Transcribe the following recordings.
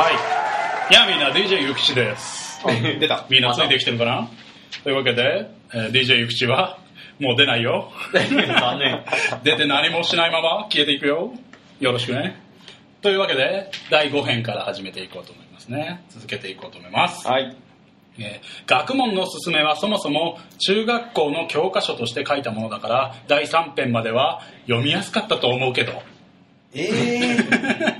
はい。いや、みんな、DJ ゆきちです。出た。みんなついてきてるかな？というわけで、えー DJ ゆきちは、もう出ないよ。残念。出て何もしないまま消えていくよ。よろしくね。というわけで、第5編から始めていこうと思いますね。続けていこうと思います。はい。えー学問の勧めはそもそも中学校の教科書として書いたものだから第3編までは読みやすかったと思うけどえー。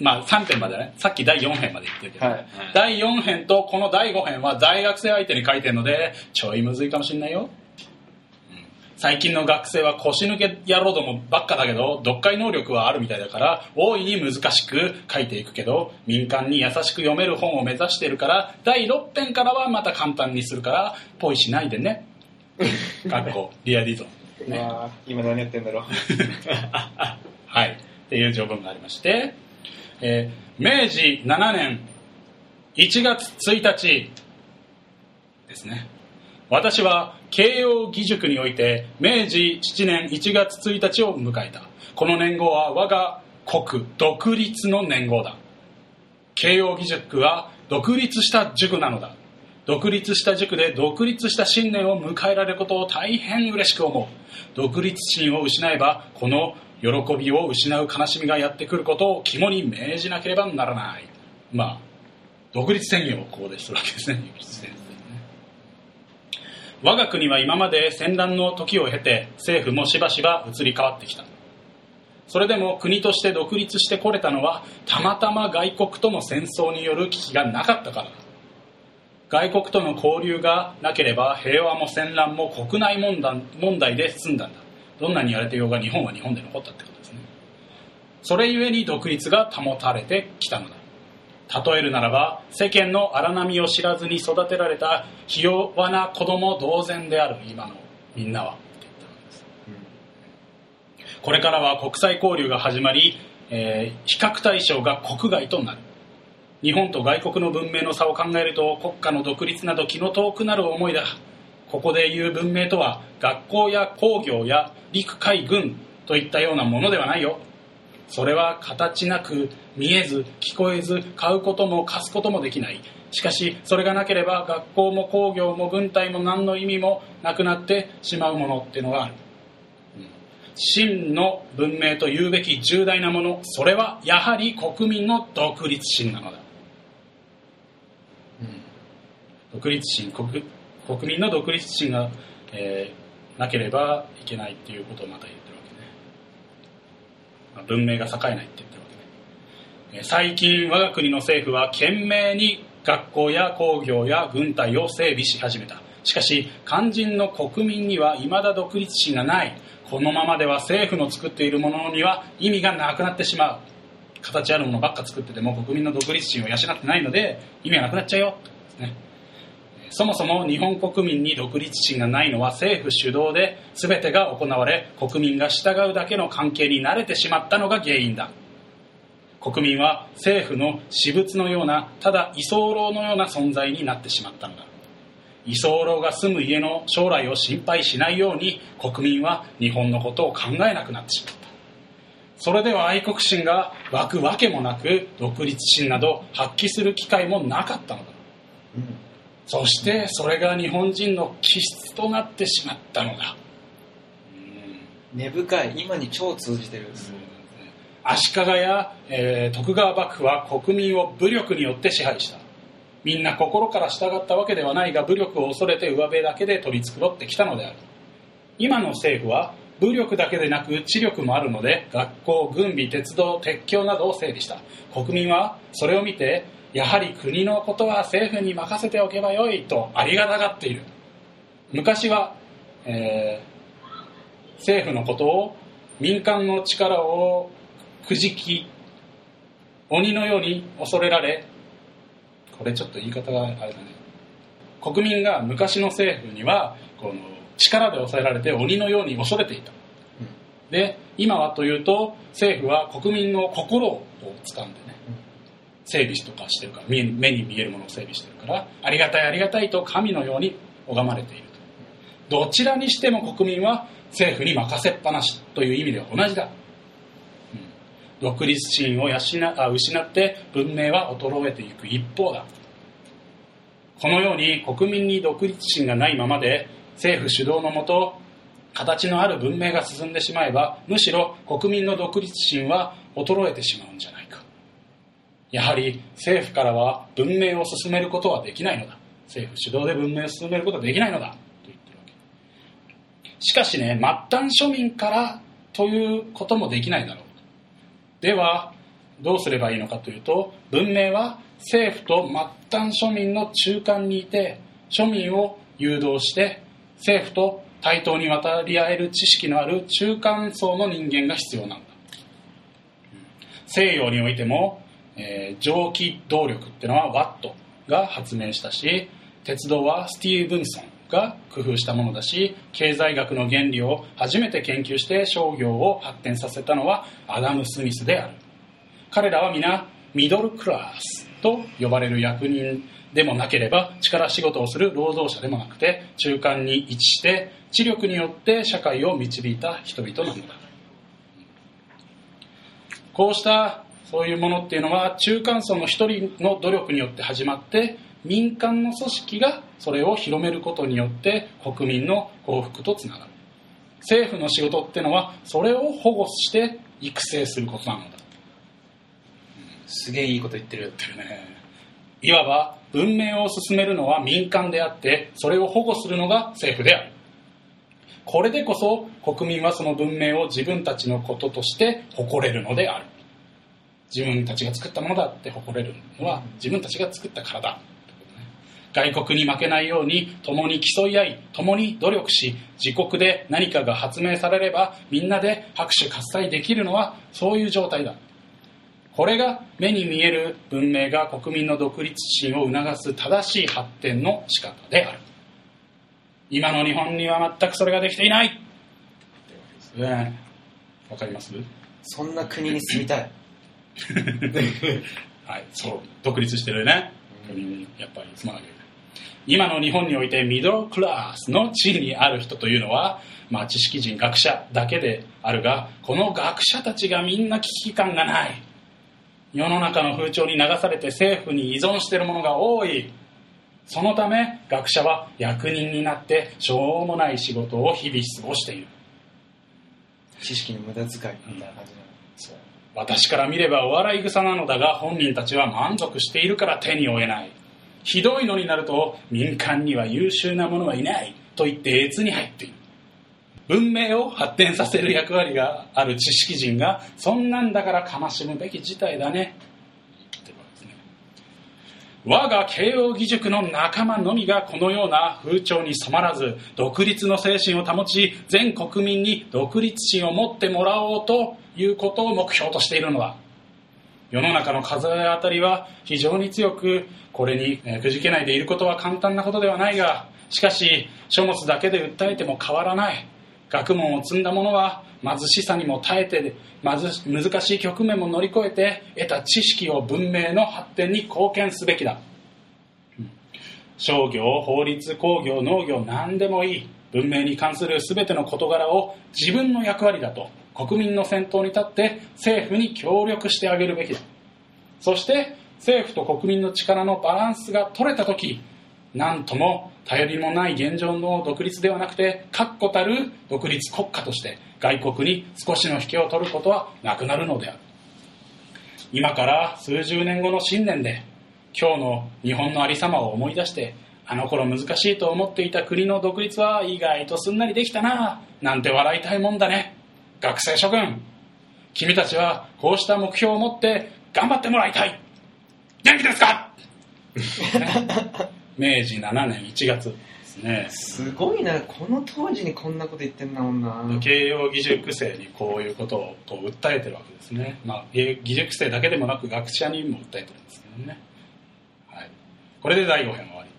まあ3編までね。さっき第4編まで言ってるけど、はい。第4編とこの第5編は大学生相手に書いてるのでちょいむずいかもしんないよ、うん。最近の学生は腰抜け野郎どもばっかだけど読解能力はあるみたいだから大いに難しく書いていくけど民間に優しく読める本を目指してるから第6編からはまた簡単にするからポイしないでね。かっこリアディゾン。ね。まあ、今何やってんだろう。はい。っていう条文がありまして、えー明治7年1月1日ですね。私は慶応義塾において明治7年1月1日を迎えた。この年号は我が国独立の年号だ。慶応義塾は独立した塾なのだ。独立した塾で独立した信念を迎えられることを大変嬉しく思う。独立心を失えば、この喜びを失う悲しみがやってくることを肝に銘じなければならない。まあ、独立宣言をここでするわけですね、諭吉先生ね。我が国は今まで戦乱の時を経て、政府もしばしば移り変わってきた。それでも国として独立してこれたのは、たまたま外国との戦争による危機がなかったからだ。外国との交流がなければ平和も戦乱も国内問題で済んだんだどんなにやれてようが日本は日本で残ったってことですね。それゆえに独立が保たれてきたのだ。例えるならば世間の荒波を知らずに育てられたひ弱な子供同然である。今のみんなは。これからは国際交流が始まり、えー比較対象が国外となる。日本と外国の文明の差を考えると国家の独立など気の遠くなる思いだ。ここで言う文明とは学校や工業や陸海軍といったようなものではないよ。それは形なく見えず聞こえず買うことも貸すこともできない。しかしそれがなければ学校も工業も軍隊も何の意味もなくなってしまうものっていうのがある。真の文明と言うべき重大なもの。それはやはり国民の独立心なのだ。独立心国国民の独立心が、えーなければいけないっていうことをまた言ってるわけね、まあ文明が栄えないって言ってるわけね。えー最近我が国の政府は懸命に学校や工業や軍隊を整備し始めた。しかし肝心の国民には未だ独立心がない。このままでは政府の作っているものには意味がなくなってしまう。形あるものばっか作ってても国民の独立心を養ってないので意味がなくなっちゃうよ。とね。そもそも日本国民に独立心がないのは政府主導で全てが行われ国民が従うだけの関係に慣れてしまったのが原因だ。国民は政府の私物のようなただ居候のような存在になってしまったのだ。居候が住む家の将来を心配しないように国民は日本のことを考えなくなってしまった。それでは愛国心が湧くわけもなく独立心など発揮する機会もなかったのだ。そしてそれが日本人の気質となってしまったのだ。根深い。今に超通じてる。足利や、えー徳川幕府は国民を武力によって支配した。みんな心から従ったわけではないが武力を恐れて上辺だけで取り繕ってきたのである。今の政府は武力だけでなく知力もあるので学校軍備鉄道鉄橋などを整備した。国民はそれを見てやはり国のことは政府に任せておけばよいとありがたがっている。昔は、えー政府のことを民間の力をくじき鬼のように恐れられこれちょっと言い方があれだね。国民が昔の政府にはこの力で抑えられて鬼のように恐れていた。で今はというと政府は国民の心を掴んでね整備とかしてるから目に見えるものを整備してるからありがたいありがたいと神のように拝まれていると。どちらにしても国民は政府に任せっぱなしという意味では同じだ、うん。独立心を養あ失って文明は衰えていく一方だ。このように国民に独立心がないままで政府主導のもと形のある文明が進んでしまえばむしろ国民の独立心は衰えてしまうんじゃないやはり政府からは文明を進めることはできないのだ。政府主導で文明を進めることはできないのだ。と言ってるわけ。しかしね末端庶民からということもできないだろう。ではどうすればいいのかというと文明は政府と末端庶民の中間にいて庶民を誘導して政府と対等に渡り合える知識のある中間層の人間が必要なんだ。西洋においても、えー蒸気動力っていうのはワットが発明したし鉄道はスティーブンソンが工夫したものだし経済学の原理を初めて研究して商業を発展させたのはアダム・スミスである。彼らは皆ミドルクラスと呼ばれる役人でもなければ力仕事をする労働者でもなくて中間に位置して知力によって社会を導いた人々なのだ。こうしたそういうものっていうのは中間層の一人の努力によって始まって民間の組織がそれを広めることによって国民の幸福とつながる。政府の仕事っていうのはそれを保護して育成することなのだ。すげえいいこと言ってる。っていうね。いわば文明を進めるのは民間であってそれを保護するのが政府である。これでこそ国民はその文明を自分たちのこととして誇れるのである自分たちが作ったものだって誇れるのは自分たちが作ったからだ外国に負けないように共に競い合い共に努力し自国で何かが発明されればみんなで拍手喝采できるのはそういう状態だ。これが目に見える文明が国民の独立心を促す正しい発展の仕方である。今の日本には全くそれができていない。わね。わかります？そんな国に住みたい。はいそう独立してるね。やっぱり住まなきゃいけない。今の日本においてミドルクラスの地位にある人というのは、まあ、知識人学者だけであるがこの学者たちがみんな危機感がない。世の中の風潮に流されて政府に依存しているものが多い。そのため学者は役人になってしょうもない仕事を日々過ごしている。知識の無駄遣いみたいな感じなの。そう私から見ればお笑い草なのだが本人たちは満足しているから手に負えない。ひどいのになると民間には優秀な者はいないと言って越に入っている。文明を発展させる役割がある知識人がそんなんだから悲しむべき事態だね言ってるわけですね我が慶応義塾の仲間のみがこのような風潮に染まらず独立の精神を保ち全国民に独立心を持ってもらおうということを目標としているのだ。世の中の数え当たりは非常に強くこれにくじけないでいることは簡単なことではないがしかし書物だけで訴えても変わらない。学問を積んだ者は貧しさにも耐えて難しい局面も乗り越えて得た知識を文明の発展に貢献すべきだ。商業法律工業農業何でもいい。文明に関する全ての事柄を自分の役割だと国民の先頭に立って政府に協力してあげるべきだ。そして政府と国民の力のバランスが取れた時何とも頼りもない現状の独立ではなくて確固たる独立国家として外国に少しの引けを取ることはなくなるのである。今から数十年後の新年で今日の日本のありさまを思い出してあの頃難しいと思っていた国の独立は意外とすんなりできたななんて笑いたいもんだね。学生諸君君たちはこうした目標を持って頑張ってもらいたい。元気ですか、ね明治7年1月ですね。すごいな、この当時にこんなこと言ってんだもんな。慶応義塾生にこういうことをこう訴えてるわけですね、まあ、義塾生だけでもなく学者にも訴えてるんですけどね、はい、これで第5編終わり。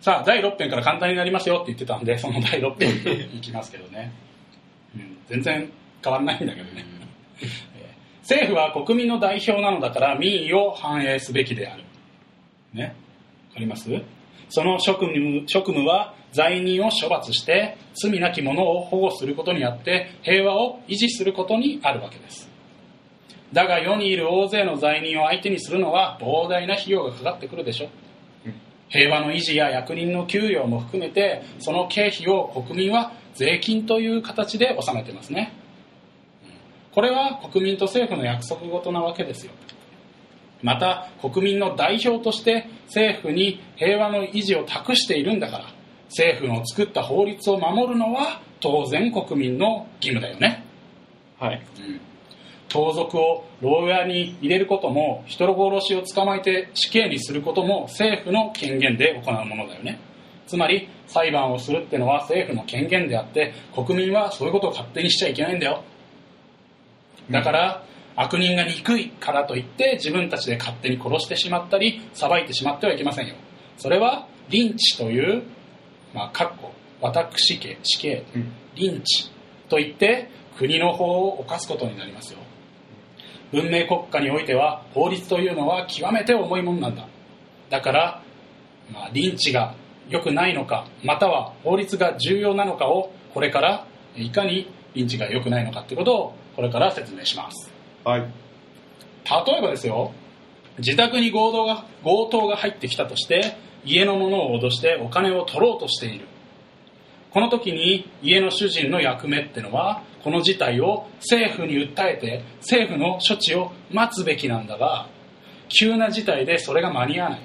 さあ第6編から簡単になりますよって言ってたんでその第6編 いきますけどね、うん、全然変わんないんだけどね、えー政府は国民の代表なのだから民意を反映すべきであるねわかります？その職務職務は罪人を処罰して罪なき者を保護することにあって平和を維持することにあるわけです。だが世にいる大勢の罪人を相手にするのは膨大な費用がかかってくるでしょ。平和の維持や役人の給与も含めてその経費を国民は税金という形で納めてますね。これは国民と政府の約束事なわけですよ。また国民の代表として政府に平和の維持を託しているんだから政府の作った法律を守るのは当然国民の義務だよね、はい。盗賊を牢屋に入れることも人殺しを捕まえて死刑にすることも政府の権限で行うものだよね。つまり裁判をするってのは政府の権限であって国民はそういうことを勝手にしちゃいけないんだよ。だから悪人が憎いからといって自分たちで勝手に殺してしまったり裁いてしまってはいけませんよ。それはリンチというまあ、かっこ私刑死刑。うん。リンチといって国の法を犯すことになりますよ。文明国家においては法律というのは極めて重いものなんだ。だから、まあ、リンチが良くないのかまたは法律が重要なのかをこれからいかにリンチが良くないのかってことをこれから説明しますはい。例えばですよ自宅に強盗が強盗が入ってきたとして家のものを脅してお金を取ろうとしているこの時に家の主人の役目ってのはこの事態を政府に訴えて政府の処置を待つべきなんだが急な事態でそれが間に合わない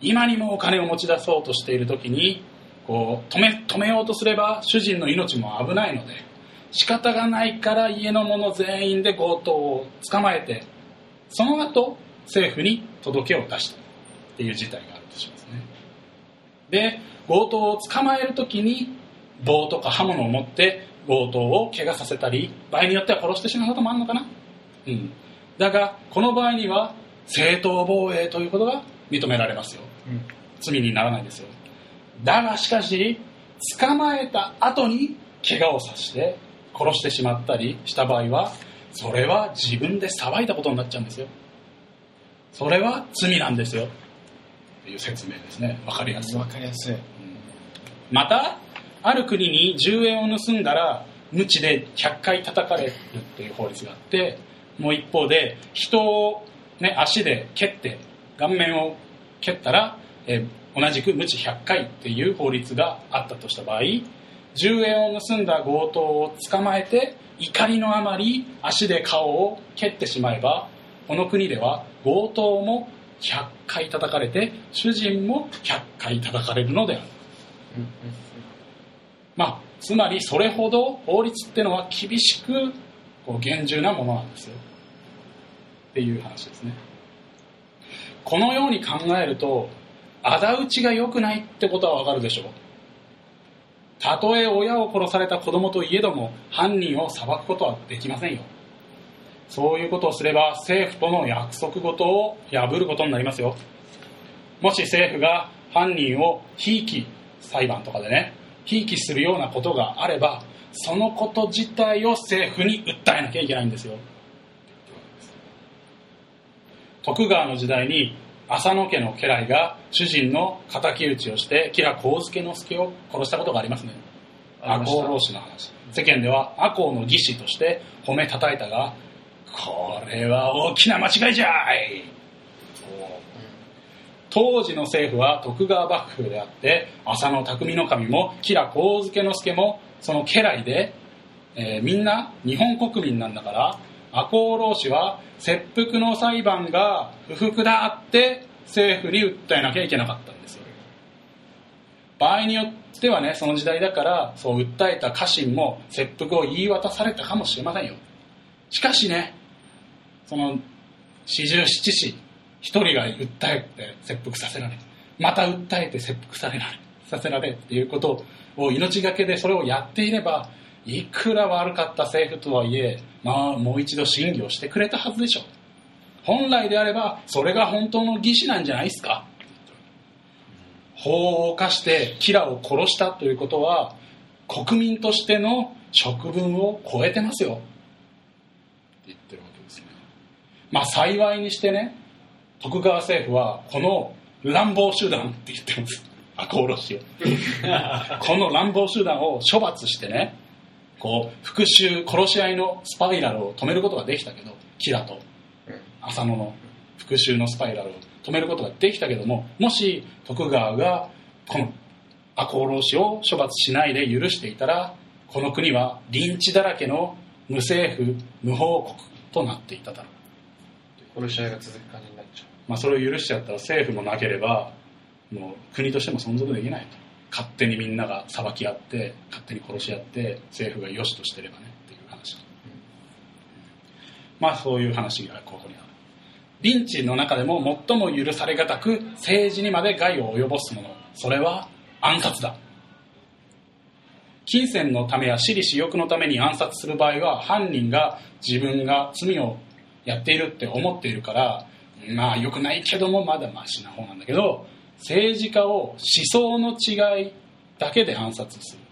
今にもお金を持ち出そうとしている時にこう止め止めようとすれば主人の命も危ないので仕方がないから家の者全員で強盗を捕まえてその後政府に届けを出したっていう事態があるとしますね。で強盗を捕まえる時に棒とか刃物を持って強盗を怪我させたり場合によっては殺してしまうこともあるのかな。うん。だがこの場合には正当防衛ということが認められますよ。うん。罪にならないですよ。だがしかし捕まえた後に怪我をさせて殺してしまったりした場合はそれは自分で裁いたことになっちゃうんですよ。それは罪なんですよ。っていう説明ですね。わかりやすい。わかりやすい。またある国に10円を盗んだら鞭で100回叩かれるっていう法律があってもう一方で人を、ね、足で蹴って顔面を蹴ったら、えー同じく鞭100回っていう法律があったとした場合10円を盗んだ強盗を捕まえて怒りのあまり足で顔を蹴ってしまえばこの国では強盗も100回叩かれて主人も100回叩かれるのである。まあ、つまりそれほど法律ってのは厳しくこう厳重なものなんですよ。っていう話ですね。このように考えると仇討ちが良くないってことはわかるでしょう。たとえ親を殺された子供といえども犯人を裁くことはできませんよ。そういうことをすれば政府との約束事を破ることになりますよ。もし政府が犯人をひいき裁判とかでねひいきするようなことがあればそのこと自体を政府に訴えなきゃいけないんですよ。徳川の時代に浅野家の家来が主人の敵討ちをして吉良上野之助を殺したことがありますね。赤穂浪士の話。世間では赤穂の義士として褒めたたいたがこれは大きな間違いじゃい。当時の政府は徳川幕府であって浅野匠の神も吉良上野之助もその家来で、えーみんな日本国民なんだから赤穂浪士は切腹の裁判が不服だって政府に訴えなきゃいけなかったんですよ。場合によってはねその時代だからそう訴えた家臣も切腹を言い渡されたかもしれませんよ。しかしねその四十七士一人が訴えて切腹させられまた訴えて切腹されられさせられっていうことを命がけでそれをやっていればいくら悪かった政府とはいえまあもう一度審議をしてくれたはずでしょう。本来であればそれが本当の義士なんじゃないですか。法を犯してキラを殺したということは国民としての職分を超えてますよ。って言ってるわけですね。まあ幸いにしてね徳川政府はこの乱暴集団って言ってます。赤穂浪士を。この乱暴集団を処罰してねこう復讐殺し合いのスパイラルを止めることができたけどキラと浅野の復讐のスパイラルを止めることができたけどももし徳川がこの赤穂浪士を処罰しないで許していたらこの国はリンチだらけの無政府無法国となっていただろう、殺し合いが続く感じになっちゃまあ、それを許しちゃったら政府もなければもう国としても存続できないと勝手にみんなが裁き合って勝手に殺し合って政府が良しとしてればねっていう話、まあそういう話がここにある。リンチの中でも最も許されがたく政治にまで害を及ぼすもの。それは暗殺だ。金銭のためや私利私欲のために暗殺する場合は犯人が自分が罪をやっているって思っているからまあ良くないけどもまだマシな方なんだけど政治家を思想の違いだけで暗殺する。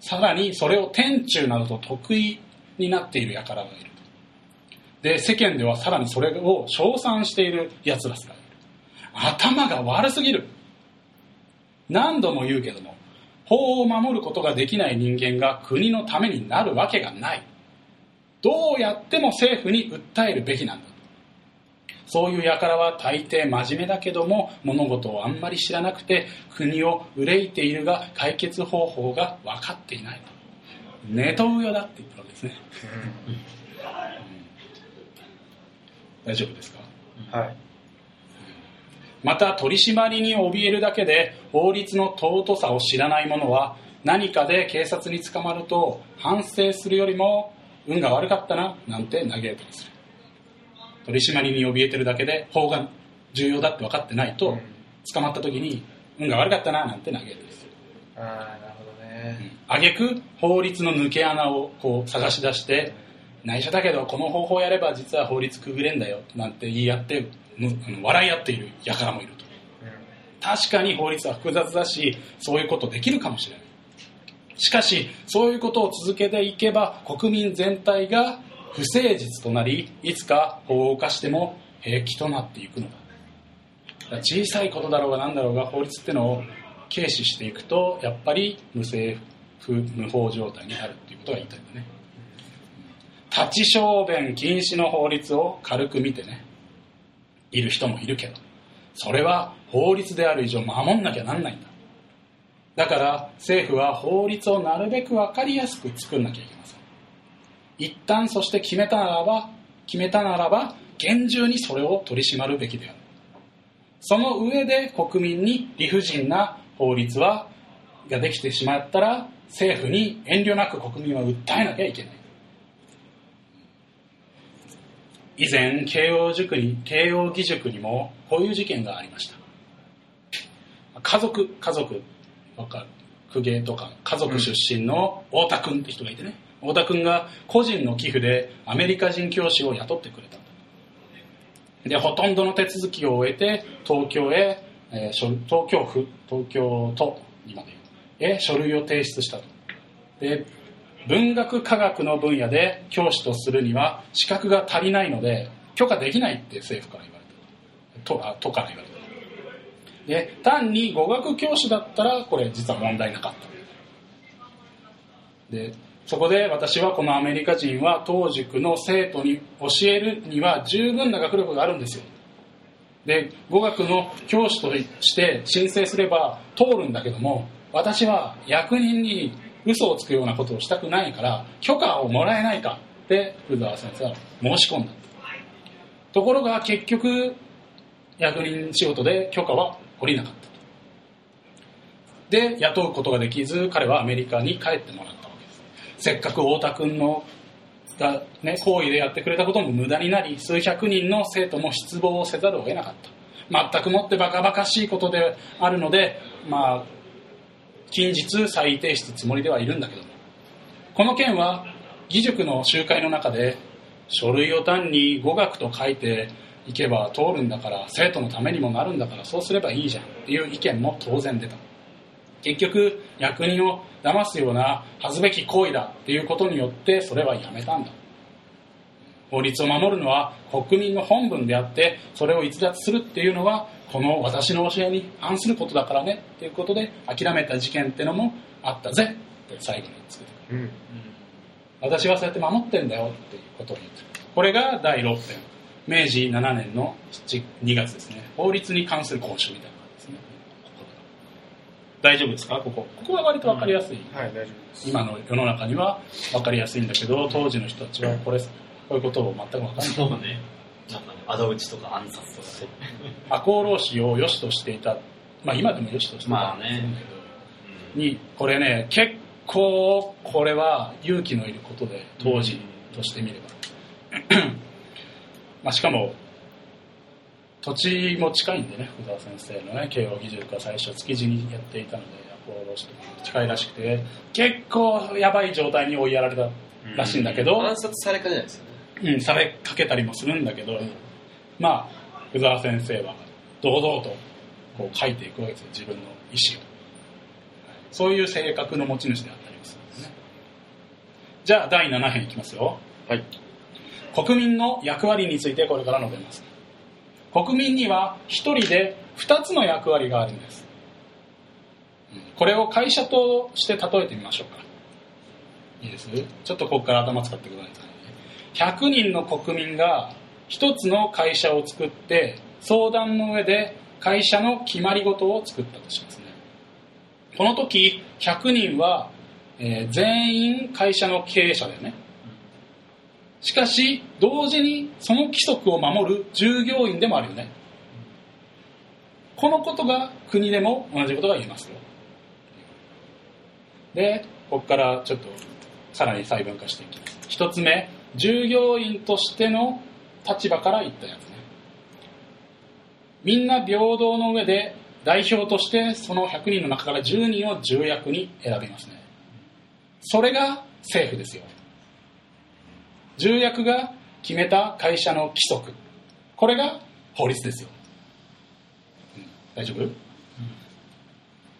さらにそれを天中などと得意になっている輩がいる。で世間ではさらにそれを称賛している奴らすらいる。頭が悪すぎる。何度も言うけども法を守ることができない人間が国のためになるわけがない。どうやっても政府に訴えるべきなんだ。そういう輩は大抵真面目だけども物事をあんまり知らなくて国を憂いているが解決方法が分かっていないと。ネトウヨだって言ったわけですね。大丈夫ですか？うはい。また取り締まりに怯えるだけで法律の尊さを知らない者は何かで警察に捕まると反省するよりも運が悪かったななんて嘆いたりす。る取り締まりに怯えてるだけで法が重要だって分かってないとうん。捕まった時に運が悪かったななんて嘆いたりするああなるほどね。あげく法律の抜け穴をこう探し出して内緒だけどこの方法やれば実は法律くぐれんだよなんて言い合って笑い合っている輩もいると。確かに法律は複雑だしそういうことできるかもしれない。しかしそういうことを続けていけば国民全体が不誠実となりいつか法を犯しても平気となっていくのだ。だ小さいことだろうが何だろうが法律ってのを軽視していくとやっぱり無政府無法状態になるっていうことが言いたいんだね。立ち小便禁止の法律を軽く見てねいる人もいるけどそれは法律である以上守んなきゃなんないんだ。だから政府は法律をなるべく分かりやすく作んなきゃいけません。一旦そして決めたならば決めたならば厳重にそれを取り締まるべきである。その上で国民に理不尽な法律はができてしまったら政府に遠慮なく国民は訴えなきゃいけない。以前慶応塾に慶応義塾にもこういう事件がありました。家族家族わかる公家とか家族出身の太田君って人がいてね。太田君が個人の寄付でアメリカ人教師を雇ってくれた。でほとんどの手続きを終えて東京へ、えー書東京府東京都今でへ書類を提出したと。で文学科学の分野で教師とするには資格が足りないので許可できないって政府から言われた都あ都から言われたで単に語学教師だったらこれ実は問題なかった。でそこで私はこのアメリカ人は当塾の生徒に教えるには十分な学力があるんですよ。で語学の教師として申請すれば通るんだけども私は役人に嘘をつくようなことをしたくないから許可をもらえないかって福沢先生は申し込んだ。ところが結局役人仕事で許可は下りなかった。で雇うことができず彼はアメリカに帰ってもらった。せっかく太田君のが、ね、行為でやってくれたことも無駄になり数百人の生徒も失望をせざるを得なかった。全くもってバカバカしいことであるのでまあ近日再提出つもりではいるんだけども。この件は義塾の集会の中で書類を単に語学と書いていけば通るんだから生徒のためにもなるんだからそうすればいいじゃんっていう意見も当然出た。結局役人を騙すような恥ずべき行為だっていうことによってそれはやめたんだ。法律を守るのは国民の本分であってそれを逸脱するっていうのはこの私の教えに反することだからねっていうことで諦めた事件ってのもあったぜって最後につけてうん。私はそうやって守ってんだよっていうことを言ってる。これが第6編明治7年の7 2月ですね。法律に関する講習みたいな大丈夫ですか？ここ。ここは割と分かりやすい、はい、大丈夫です。今の世の中には分かりやすいんだけど当時の人たちはこれこういうことを全く分からない。そうね。なんかね、仇討ちとか暗殺とかね。赤穂浪士を良しとしていた。まあ今でも良しとしてた。んですけど、にこれね結構これは勇気のいることで当時としてみれば、まあしかも土地も近いんでね福沢先生のね慶応義塾は最初築地にやっていたので赤穂浪士と近いらしくて結構やばい状態に追いやられたらしいんだけど、暗殺されかねないですよね。うん、されかけたりもするんだけど、まあ福沢先生は堂々とこう書いていくわけですよ自分の意思を。そういう性格の持ち主であったりもするんですね。じゃあ第7編いきますよ。はい。国民の役割についてこれから述べます国民には一人で2つの役割があるんです。これを会社として例えてみましょうか。いいですちょっとここから頭使ってください100人の国民が1つの会社を作って相談の上で会社の決まり事を作ったとしますね。この時100人は、えー全員会社の経営者だよねしかし同時にその規則を守る従業員でもあるよね。このことが国でも同じことが言えますよ。でここからちょっとさらに細分化していきます。一つ目従業員としての立場から言ったやつね。みんな平等の上で代表としてその100人の中から10人を重役に選びますね。それが政府ですよ。重役が決めた会社の規則。これが法律ですよ、うん。大丈夫、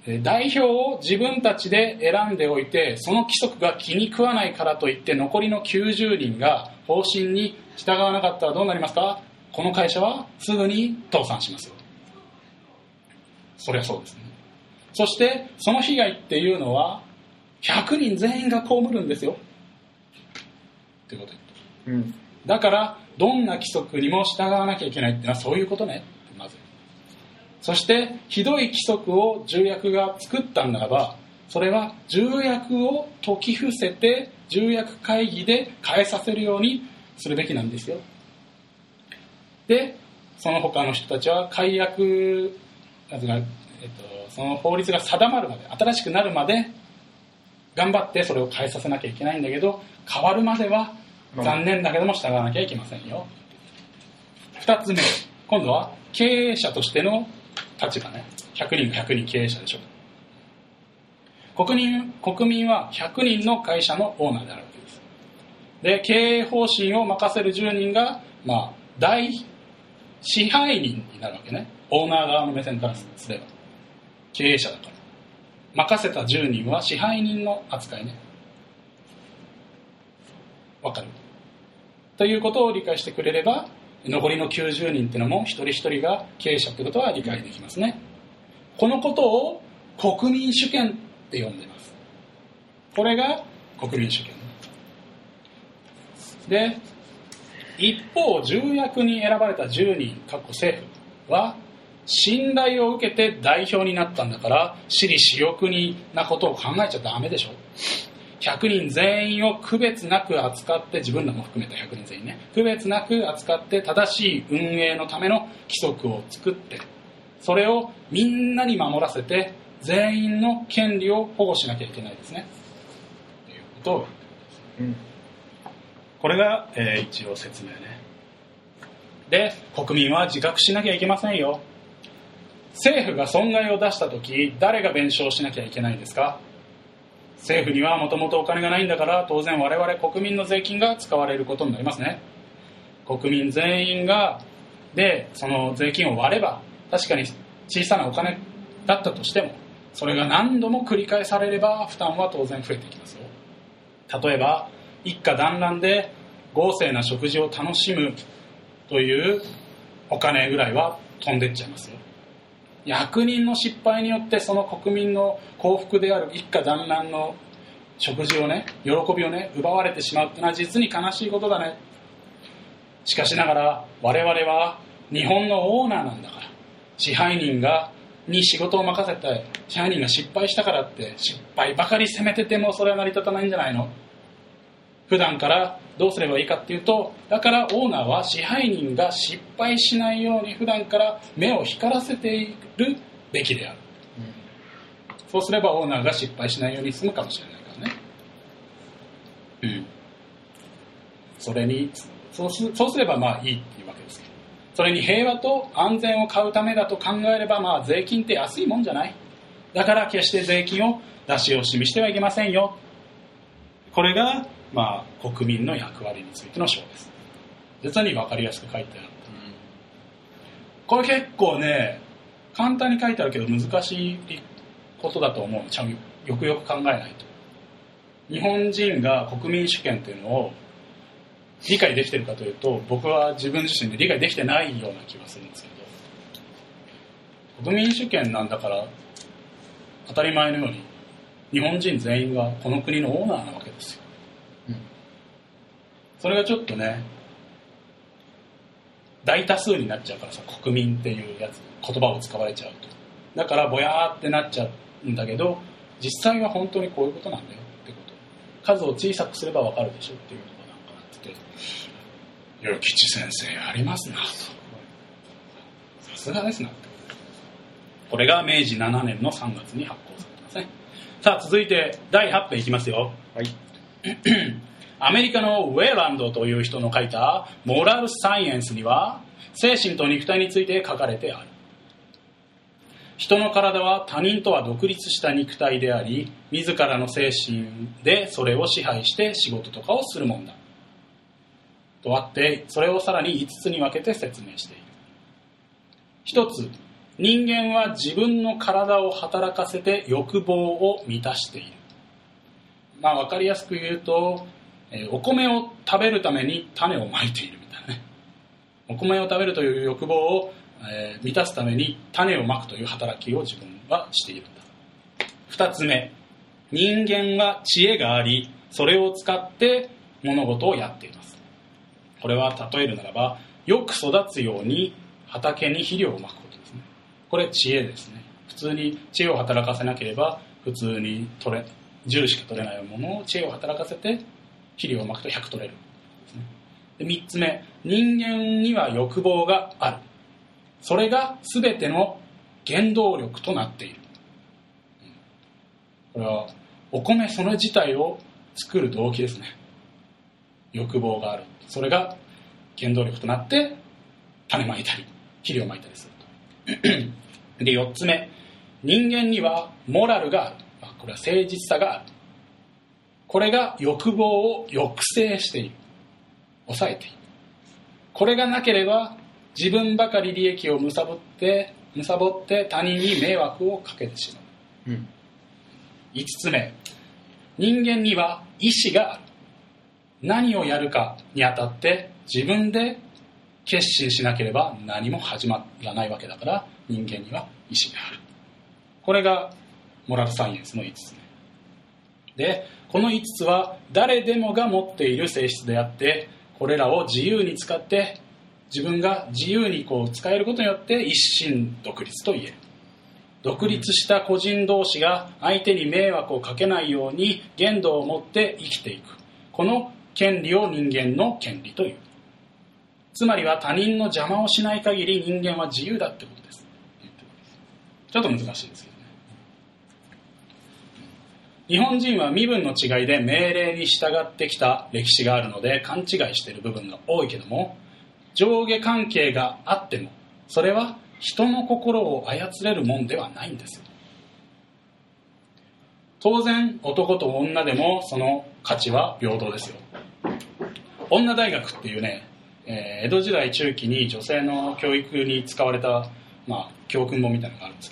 えー代表を自分たちで選んでおいてその規則が気に食わないからといって残りの90人が方針に従わなかったらどうなりますか？この会社はすぐに倒産しますよ。そりゃそうですね。そしてその被害っていうのは100人全員が被るんですよ。っていうこと言ってうん。だからどんな規則にも従わなきゃいけないっていうのはそういうことね。まず。そしてひどい規則を重役が作ったんならばそれは重役を解き伏せて重役会議で変えさせるようにするべきなんですよ。でその他の人たちは解約、えっと、その法律が定まるまで新しくなるまで頑張ってそれを変えさせなきゃいけないんだけど変わるまでは残念だけども従わなきゃいけませんよ。2つ目今度は経営者としての立場ね。100人が100人経営者でしょ。国民国民は100人の会社のオーナーであるわけです。で経営方針を任せる10人が、まあ、大支配人になるわけね。オーナー側の目線からすれば。経営者だから。任せた10人は支配人の扱いね。わかる。ということを理解してくれれば残りの90人っていうのも一人一人が経営者ってことは理解できますね。このことを国民主権って呼んでます。これが国民主権。で一方重役に選ばれた10人かっこ政府は信頼を受けて代表になったんだから私利私欲になことを考えちゃダメでしょ。100人全員を区別なく扱って自分らも含めた100人全員ね。区別なく扱って正しい運営のための規則を作ってそれをみんなに守らせて全員の権利を保護しなきゃいけないですね。ということ。をうん。これが、えー一応説明ね。で国民は自覚しなきゃいけませんよ。政府が損害を出した時誰が弁償しなきゃいけないんですか？政府にはもともとお金がないんだから当然我々国民の税金が使われることになりますね。国民全員がでその税金を割れば確かに小さなお金だったとしてもそれが何度も繰り返されれば負担は当然増えていきますよ。例えば一家団らんで豪勢な食事を楽しむというお金ぐらいは飛んでっちゃいますよ。役人の失敗によってその国民の幸福である一家団らんの食事をね喜びをね奪われてしまうっていうのは実に悲しいことだね。しかしながら我々は日本のオーナーなんだから支配人がに仕事を任せて支配人が失敗したからって失敗ばかり責めててもそれは成り立たないんじゃないの。普段からどうすればいいかっていうとだからオーナーは支配人が失敗しないように普段から目を光らせているべきである。うんそうすればオーナーが失敗しないように済むかもしれないからね。うん。それにそうすそうすればまあいいっていうわけですけど。それに平和と安全を買うためだと考えればまあ税金って安いもんじゃない。だから決して税金を出し惜しみしてはいけませんよ。これがまあ国民の役割についての章です。実に分かりやすく書いてある。これ結構ね簡単に書いてあるけど難しいことだと思う。ちゃんよくよく考えないと。日本人が国民主権というのを理解できてるかというと僕は自分自身で理解できてないような気がするんですけど国民主権なんだから当たり前のように日本人全員がこの国のオーナーなわけですよ、それがちょっとね大多数になっちゃうからさ国民っていうやつ言葉を使われちゃうと。だからぼやーってなっちゃうんだけど実際は本当にこういうことなんだよってこと。数を小さくすればわかるでしょっていうのがなんかなって。て「与吉先生ありますな」とさすがですなって。これが明治7年の3月に発行されてますね。さあ続いて第8編いきますよ。はい アメリカのウェーランドという人の書いたモラルサイエンスには精神と肉体について書かれてある。人の体は他人とは独立した肉体であり自らの精神でそれを支配して仕事とかをするもんだ。とあってそれをさらに5つに分けて説明している。一つ人間は自分の体を働かせて欲望を満たしている。まあ分かりやすく言うとえーお米を食べるために種をまいているみたいなね。お米を食べるという欲望を、えー満たすために種をまくという働きを自分はしているんだ。二つ目。人間は知恵がありそれを使って物事をやっています。これは例えるならばよく育つように畑に肥料をまくことですね。これ知恵ですね。普通に知恵を働かせなければ普通に取れ10しか取れないものを知恵を働かせて肥料をまくと100取れる。でね3つ目。人間には欲望がある。それが全ての原動力となっている。これはお米その自体を作る動機ですね。欲望がある。それが原動力となって種まいたり肥料をまいたりすると。で4つ目。人間にはモラルがある。これは誠実さがある。これが欲望を抑制している。抑えている。これがなければ自分ばかり利益を貪って貪って他人に迷惑をかけてしまう。うん。5つ目。人間には意志がある。何をやるかにあたって自分で決心しなければ何も始まらないわけだから人間には意志がある。これがモラルサイエンスの5つ目でこの5つは誰でもが持っている性質であってこれらを自由に使って自分が自由にこう使えることによって一心独立と言える。独立した個人同士が相手に迷惑をかけないように限度を持って生きていく。この権利を人間の権利という。つまりは他人の邪魔をしない限り人間は自由だってことです。ちょっと難しいです日本人は身分の違いで命令に従ってきた歴史があるので勘違いしている部分が多いけども上下関係があってもそれは人の心を操れるもんではないんです。当然男と女でもその価値は平等ですよ。女大学っていうね、えー江戸時代中期に女性の教育に使われた、まあ、教訓本みたいなのがあるんです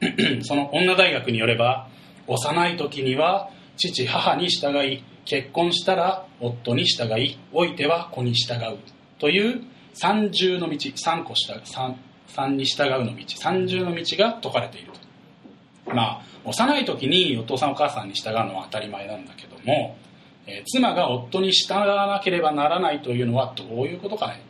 けど その女大学によれば幼い時には父母に従い結婚したら夫に従い老いては子に従うという三重の道三個した三三に従うの道三重の道が説かれていると。まあ幼い時にお父さんお母さんに従うのは当たり前なんだけども、えー妻が夫に従わなければならないというのはどういうことかね。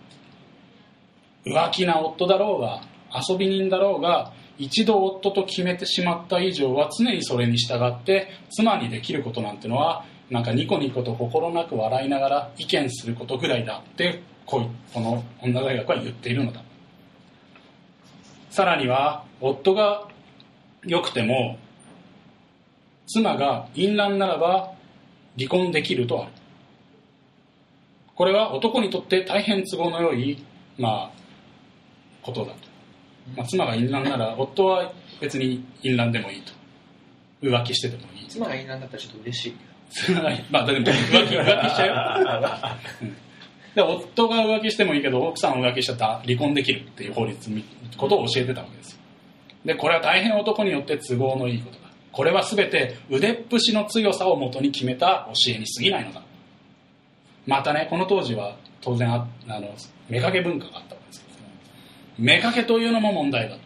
浮気な夫だろうが遊び人だろうが一度夫と決めてしまった以上は常にそれに従って妻にできることなんてのはなんかニコニコと心なく笑いながら意見することぐらいだってこの女大学は言っているのだ。さらには夫が良くても妻が淫乱ならば離婚できるとある。これは男にとって大変都合の良い、まあ、ことだと、まあ、妻が淫乱なら夫は別に淫乱でもいいと。浮気しててもいい。妻がいいなんだったらちょっと嬉しい。妻がまあでも浮気浮気しちゃうよ、うん。で夫が浮気してもいいけど奥さんを浮気しちゃったら離婚できるっていう法律みことを教えてたわけですよ。でこれは大変男によって都合のいいことだ。これは全て腕っぷしの強さをもとに決めた教えに過ぎないのだ。またねこの当時は当然ああの妾文化があった妾というのも問題だ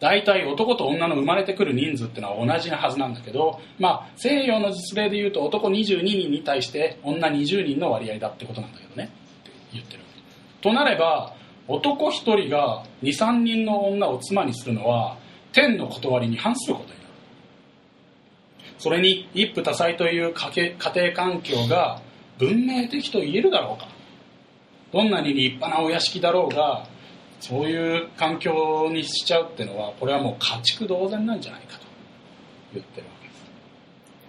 大体男と女の生まれてくる人数ってのは同じなはずなんだけど、まあ、西洋の実例で言うと男22人に対して女20人の割合だってことなんだけどね。って言ってるとなれば男1人が23人の女を妻にするのは天の断りに反することになる。それに一夫多妻という家家庭環境が文明的と言えるだろうか。どんなに立派なお屋敷だろうがそういう環境にしちゃうってのはこれはもう家畜同然なんじゃないかと言ってるわけです。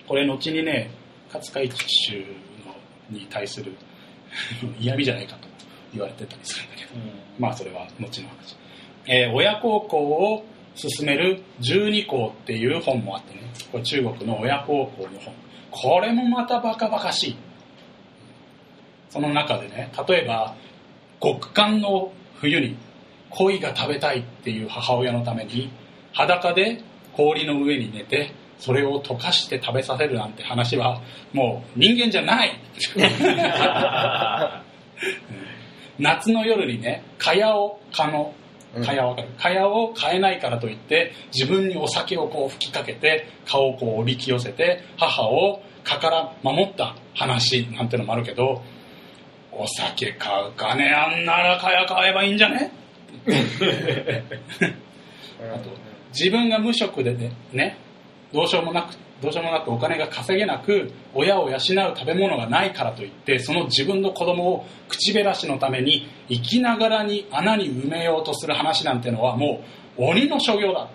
これ後にね勝海舟のに対する 嫌味じゃないかと言われてたりするんだけど、まあそれは後の話、えー親孝行を進める十二項っていう本もあってね。これ中国の親孝行の本。これもまたバカバカしい。その中でね例えば極寒の冬に鯉が食べたいっていう母親のために裸で氷の上に寝てそれを溶かして食べさせるなんて話はもう人間じゃない。夏の夜にね蚊帳を蚊の蚊帳わかる？蚊帳を買えないからといって自分にお酒をこう吹きかけて蚊をこうおびき寄せて母を蚊から守った話なんてのもあるけどお酒買う金あんなら蚊帳買えばいいんじゃね？あと自分が無職でねねどうしようもなくどうしようもなくお金が稼げなく親を養う食べ物がないからといってその自分の子供を口減らしのために生きながらに穴に埋めようとする話なんてのはもう鬼の所業だ。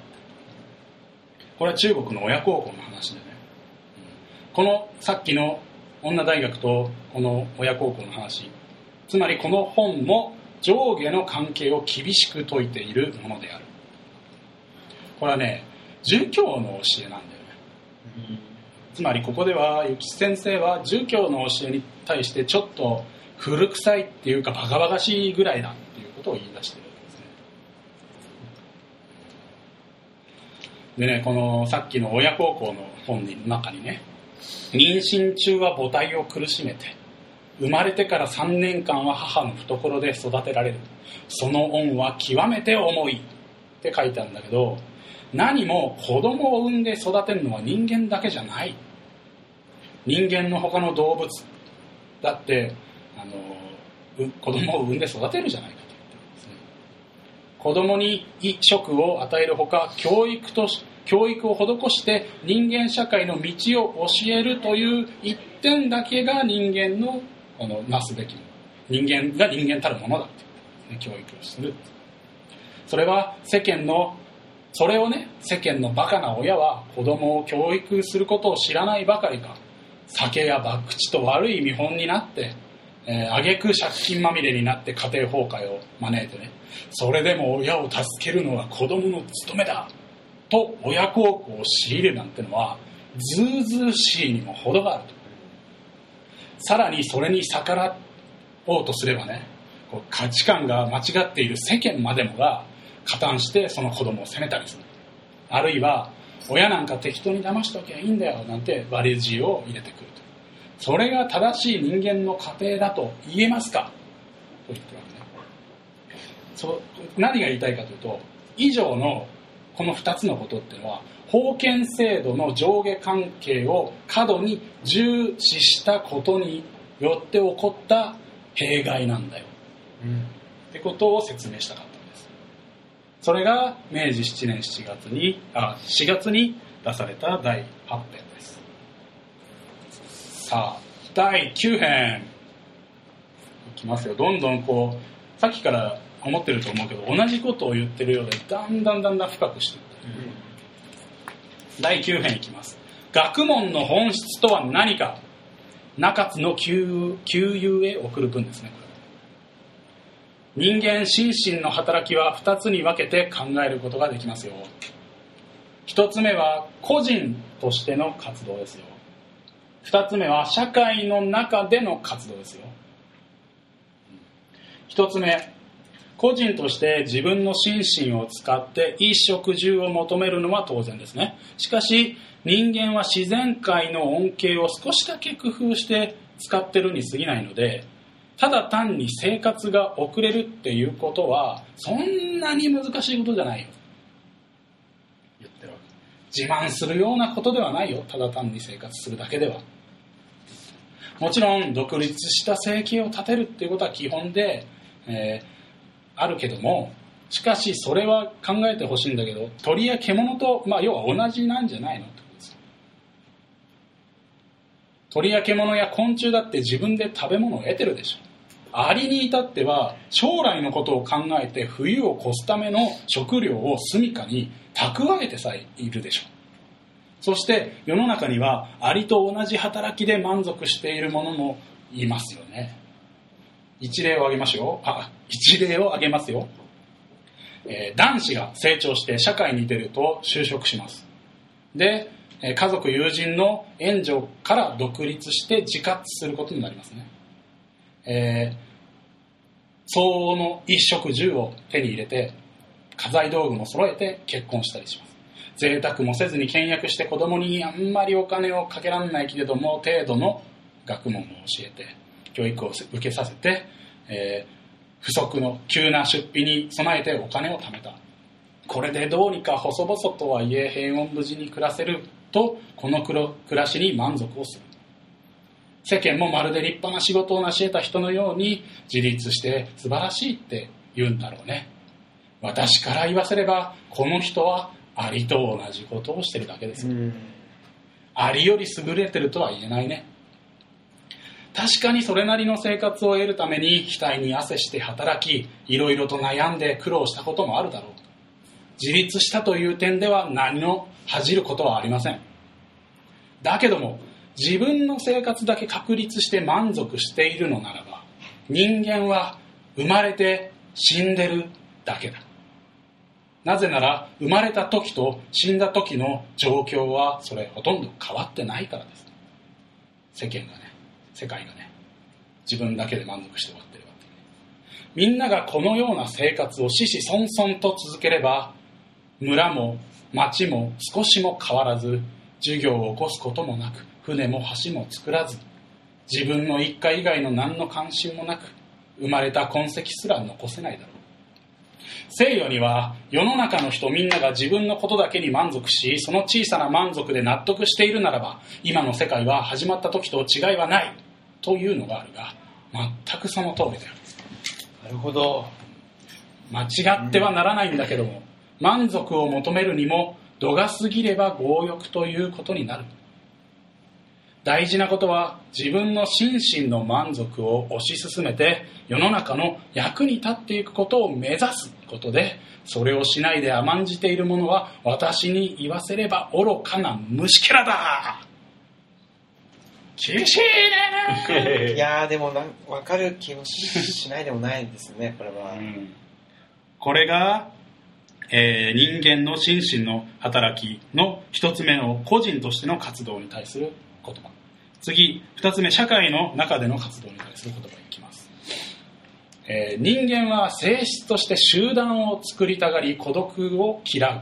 これは中国の親孝行の話でね。このさっきの女大学とこの親孝行の話。つまりこの本も上下の関係を厳しく説いているものである。これはね儒教の教えなんだよね。つまりここでは諭吉先生は儒教の教えに対してちょっと古臭いっていうかバカバカしいぐらいだっていうことを言い出してるわけですね。でねこのさっきの親孝行の本の中にね妊娠中は母体を苦しめて生まれてから3年間は母の懐で育てられるその恩は極めて重いって書いてあるんだけど何も子供を産んで育てるのは人間だけじゃない。人間の他の動物だってあのう子供を産んで育てるじゃないかと言ってるんですね。子供に衣食を与えるほか教育と教育を施して人間社会の道を教えるという一点だけが人間のこのなすべき人間が人間たるものだって教育をする。それは世間のそれをね世間のバカな親は子供を教育することを知らないばかりか。酒や博打と悪い見本になってえー、挙句借金まみれになって家庭崩壊を招いてねそれでも親を助けるのは子供の務めだ。と親孝行を強いるなんてのはずうずうしいにも程があると。さらにそれに逆らおうとすればねこう価値観が間違っている世間までもが加担してその子供を責めたりする。あるいは親なんか適当に騙しておきゃいいんだよなんて割り字を入れてくると。それが正しい人間の家庭だと言えますか？と言ってるわけね。そ何が言いたいかというと以上のこの2つのことっていうのは封建制度の上下関係を過度に重視したことによって起こった弊害なんだよ。うんってことを説明したかったんです。それが明治7年7月にあ4月に出された第8編です。さあ第9編。いきますよ。どんどんこうさっきから思ってると思うけど同じことを言ってるようでだんだんだんだん深くしていって第9編いきます。学問の本質とは何か？中津の旧友へ送る文ですね人間心身の働きは2つに分けて考えることができますよ。1つ目は個人としての活動ですよ。2つ目は社会の中での活動ですよ。1つ目個人として自分の心身を使って衣食住を求めるのは当然ですね。しかし人間は自然界の恩恵を少しだけ工夫して使ってるに過ぎないのでただ単に生活が遅れるっていうことはそんなに難しいことじゃないよ。言ってるわけ。自慢するようなことではないよ。ただ単に生活するだけでは。もちろん独立した生計を立てるっていうことは基本で、えーあるけどもしかしそれは考えてほしいんだけど鳥や獣と、まあ、要は同じなんじゃないのってことです。鳥や獣や昆虫だって自分で食べ物を得てるでしょ。アリに至っては将来のことを考えて冬を越すための食料を住処に蓄えてさえいるでしょ。そして世の中にはアリと同じ働きで満足しているものもいますよね。一例を挙げますよあ一例を挙げますよ、えー男子が成長して社会に出ると就職します。でえー家族友人の援助から独立して自活することになりますね、えー相応の衣食住を手に入れて家財道具も揃えて結婚したりします。贅沢もせずに倹約して子供にあんまりお金をかけられないけれども程度の学問を教えて教育を受けさせて、えー不足の急な出費に備えてお金を貯めた。これでどうにか細々とはいえ平穏無事に暮らせるとこの暮らしに満足をする。世間もまるで立派な仕事を成し得た人のように自立して素晴らしいって言うんだろうね。私から言わせればこの人はアリと同じことをしてるだけです。よ、アリより優れてるとは言えないね確かにそれなりの生活を得るために額に汗して働きいろいろと悩んで苦労したこともあるだろう自立したという点では何の恥じることはありません。だけども自分の生活だけ確立して満足しているのならば人間は生まれて死んでるだけだ。なぜなら生まれた時と死んだ時の状況はそれほとんど変わってないからです。世間がね。世界がね自分だけで満足して終わってるわけみんながこのような生活を子々孫々と続ければ村も町も少しも変わらず授業を起こすこともなく船も橋も作らず自分の一家以外の何の関心もなく生まれた痕跡すら残せないだろう。西洋には世の中の人みんなが自分のことだけに満足しその小さな満足で納得しているならば今の世界は始まった時と違いはない。というのがあるが全くその通りだよなるほど。間違ってはならないんだけども満足を求めるにも度が過ぎれば強欲ということになる。大事なことは自分の心身の満足を推し進めて世の中の役に立っていくことを目指すことでそれをしないで甘んじている者は私に言わせれば愚かな虫けらだ厳しいね。いやーでもなんわかる気もししないでもないですね、これは。うん。これが、えー人間の心身の働きの一つ目の個人としての活動に対する言葉。次二つ目社会の中での活動に対する言葉いきます、えー人間は性質として集団を作りたがり孤独を嫌う。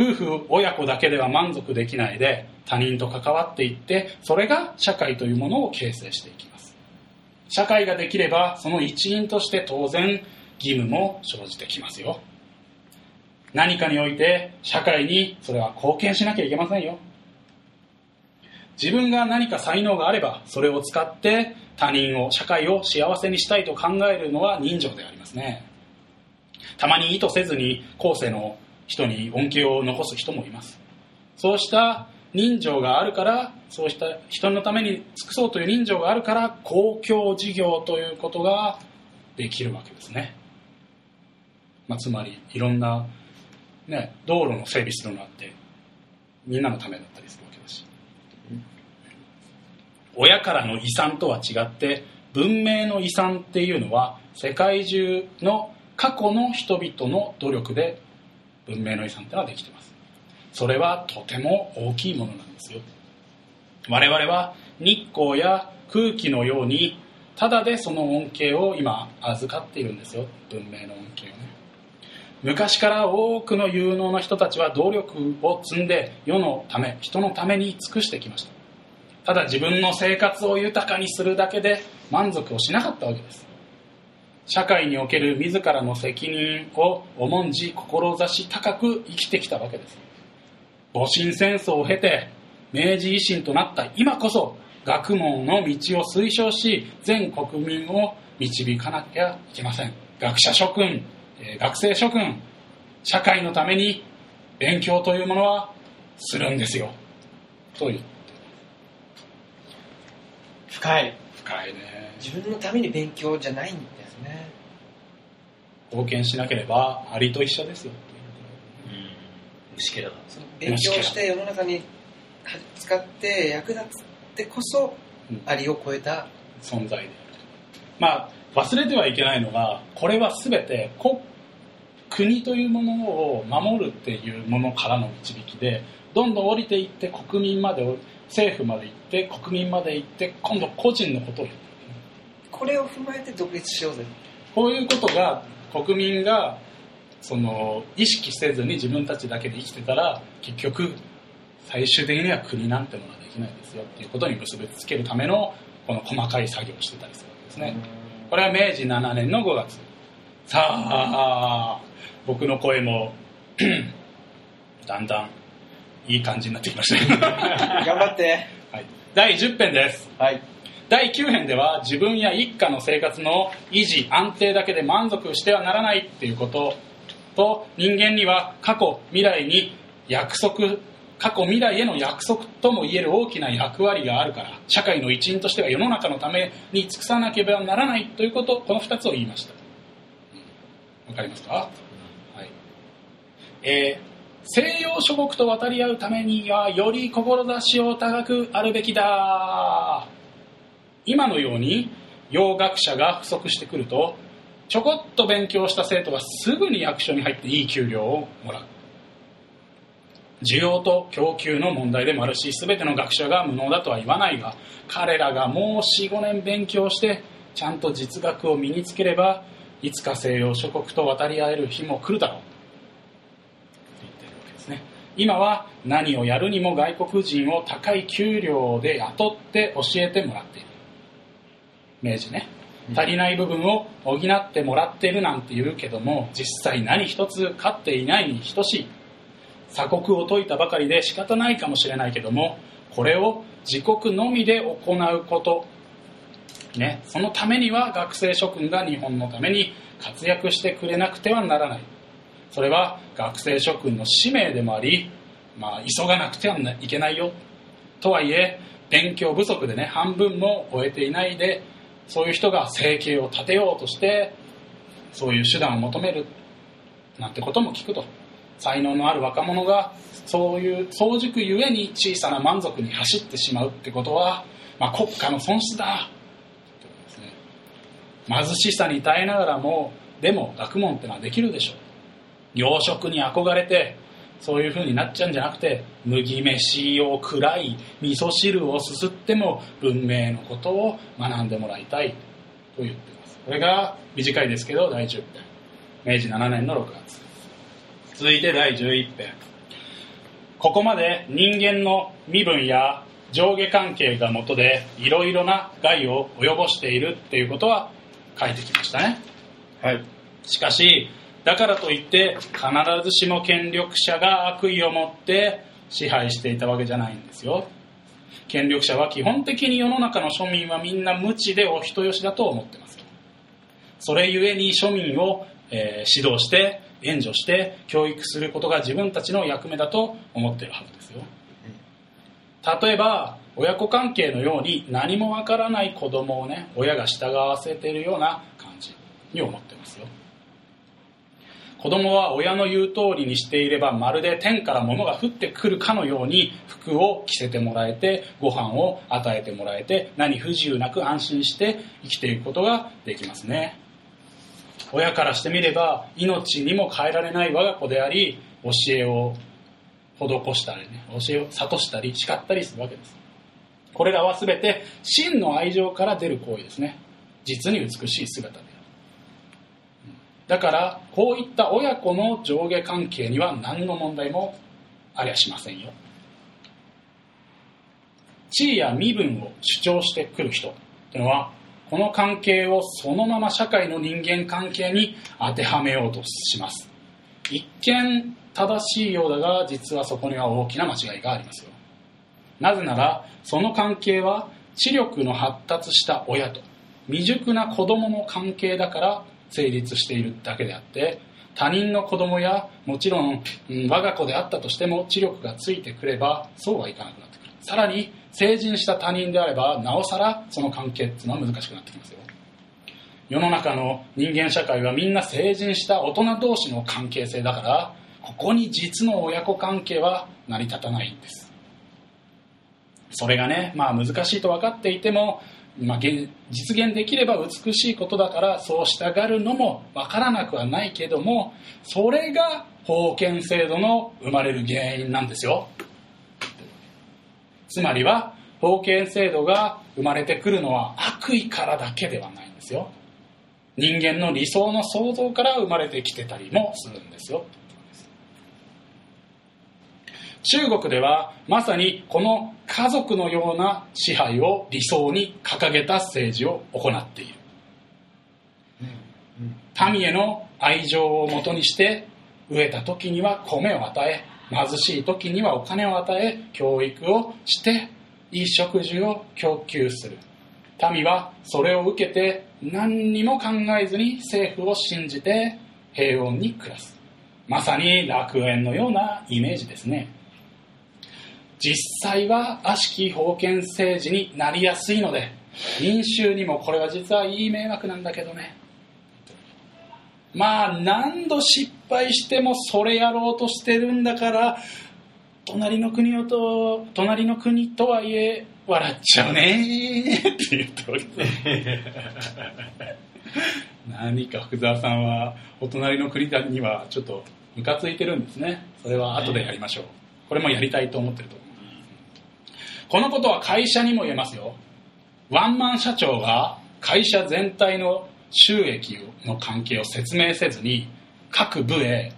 夫婦親子だけでは満足できないで他人と関わっていってそれが社会というものを形成していきます。社会ができればその一員として当然義務も生じてきますよ。何かにおいて社会にそれは貢献しなきゃいけませんよ。自分が何か才能があればそれを使って他人を社会を幸せにしたいと考えるのは人情でありますね。たまに意図せずに後世の人に恩恵を残す人もいます。そうした人情があるからそうした人のために尽くそうという人情があるから公共事業ということができるわけですね、まあ、つまりいろんな、ね、道路の整備するのだってみんなのためだったりするわけだし。親からの遺産とは違って文明の遺産っていうのは世界中の過去の人々の努力で文明の遺産っていうのはできてます。それはとても大きいものなんですよ。我々は日光や空気のようにただでその恩恵を今預かっているんですよ。文明の恩恵をね。昔から多くの有能な人たちは努力を積んで世のため人のために尽くしてきました。ただ自分の生活を豊かにするだけで満足をしなかったわけです。社会における自らの責任を重んじ志高く生きてきたわけです。戊辰戦争を経て明治維新となった今こそ学問の道を推奨し全国民を導かなきゃいけません。学者諸君学生諸君社会のために勉強というものはするんですよ。という深い。深いね。自分のために勉強じゃないんですね。貢献しなければアリと一緒ですよ。うん虫けらだその勉強して世の中に使って役立つってこそうん。アリを超えた。存在である。まあ忘れてはいけないのがこれは全て国国というものを守るっていうものからの導きでどんどん降りていって国民まで政府まで行って国民まで行って今度個人のことをこれを踏まえて独立しようぜ。こういうことが国民がその意識せずに自分たちだけで生きてたら結局最終的には国なんてものはできないですよっていうことに結びつけるためのこの細かい作業をしてたりするわけですね。これは明治7年の5月。さあ僕の声もだんだんいい感じになってきましたね、頑張って。はい、第10編です。はい。第9編では自分や一家の生活の維持安定だけで満足してはならないっていうことと人間には過去未来に約束過去未来への約束ともいえる大きな役割があるから社会の一員としては世の中のために尽くさなければならないということこの2つを言いました。わかりますか、はい。えー西洋諸国と渡り合うためにはより志を高くあるべきだ。今のように洋学者が不足してくるとちょこっと勉強した生徒がすぐに役所に入っていい給料をもらう需要と供給の問題でもあるし全ての学者が無能だとは言わないが彼らがもう45年勉強してちゃんと実学を身につければいつか西洋諸国と渡り合える日も来るだろう。今は何をやるにも外国人を高い給料で雇って教えてもらっている。明治ね。足りない部分を補ってもらってるなんて言うけども実際何一つ勝っていないに等しい鎖国を解いたばかりで仕方ないかもしれないけどもこれを自国のみで行うこと。ね、そのためには学生諸君が日本のために活躍してくれなくてはならない。それは学生諸君の使命でもあり、まあ、急がなくてはいけないよ。とはいえ勉強不足でね半分も終えていないでそういう人が生計を立てようとしてそういう手段を求めるなんてことも聞くと。才能のある若者がそういう早熟ゆえに小さな満足に走ってしまうってことは、まあ、国家の損失だ。ね。貧しさに耐えながらもでも学問ってのはできるでしょう。洋食に憧れてそういう風になっちゃうんじゃなくて麦飯を食らい味噌汁をすすっても文明のことを学んでもらいたい。と言っています。これが短いですけど第10編。明治7年の6月。続いて第11編。ここまで人間の身分や上下関係が元でいろいろな害を及ぼしているっていうことは書いてきましたね。はい。しかしだからといって必ずしも権力者が悪意を持って支配していたわけじゃないんですよ。権力者は基本的に世の中の庶民はみんな無知でお人よしだと思ってますそれゆえに庶民を、えー指導して援助して教育することが自分たちの役目だと思ってるはずですよ。例えば親子関係のように何もわからない子供をね親が従わせてるような感じに思ってますよ。子供は親の言う通りにしていればまるで天から物が降ってくるかのように服を着せてもらえてご飯を与えてもらえて何不自由なく安心して生きていくことができますね。親からしてみれば命にも変えられない我が子であり教えを施したりね教えを諭したり叱ったりするわけです。これらは全て真の愛情から出る行為ですね。実に美しい姿だからこういった親子の上下関係には何の問題もありゃしませんよ。地位や身分を主張してくる人というのはこの関係をそのまま社会の人間関係に当てはめようとします。一見正しいようだが実はそこには大きな間違いがありますよ。なぜならその関係は知力の発達した親と未熟な子供の関係だから成立しているだけであって他人の子供やもちろん、うん我が子であったとしても知力がついてくればそうはいかなくなってくる。さらに成人した他人であればなおさらその関係っていうのは難しくなってきますよ。世の中の人間社会はみんな成人した大人同士の関係性だからここに実の親子関係は成り立たないんです。それがね、まあ、難しいと分かっていても、まあ、現実現できれば美しいことだからそうしたがるのも分からなくはないけどもそれが封建制度の生まれる原因なんですよ。つまりは封建制度が生まれてくるのは悪意からだけではないんですよ。人間の理想の想像から生まれてきてたりもするんですよ。中国ではまさにこの家族のような支配を理想に掲げた政治を行っている。民への愛情をもとにして飢えた時には米を与え貧しい時にはお金を与え教育をしていい食事を供給する。民はそれを受けて何にも考えずに政府を信じて平穏に暮らす。まさに楽園のようなイメージですね。実際は悪しき封建政治になりやすいので民衆にもこれは実はいい迷惑なんだけどね。まあ何度失敗してもそれやろうとしてるんだから隣の国をと隣の国とはいえ笑っちゃうねって言ったわけです。何か福沢さんはお隣の国にはちょっとムカついてるんですね。それは後でやりましょう。これもやりたいと思ってると思このことは会社にも言えますよ。ワンマン社長が会社全体の収益の関係を説明せずに各部へ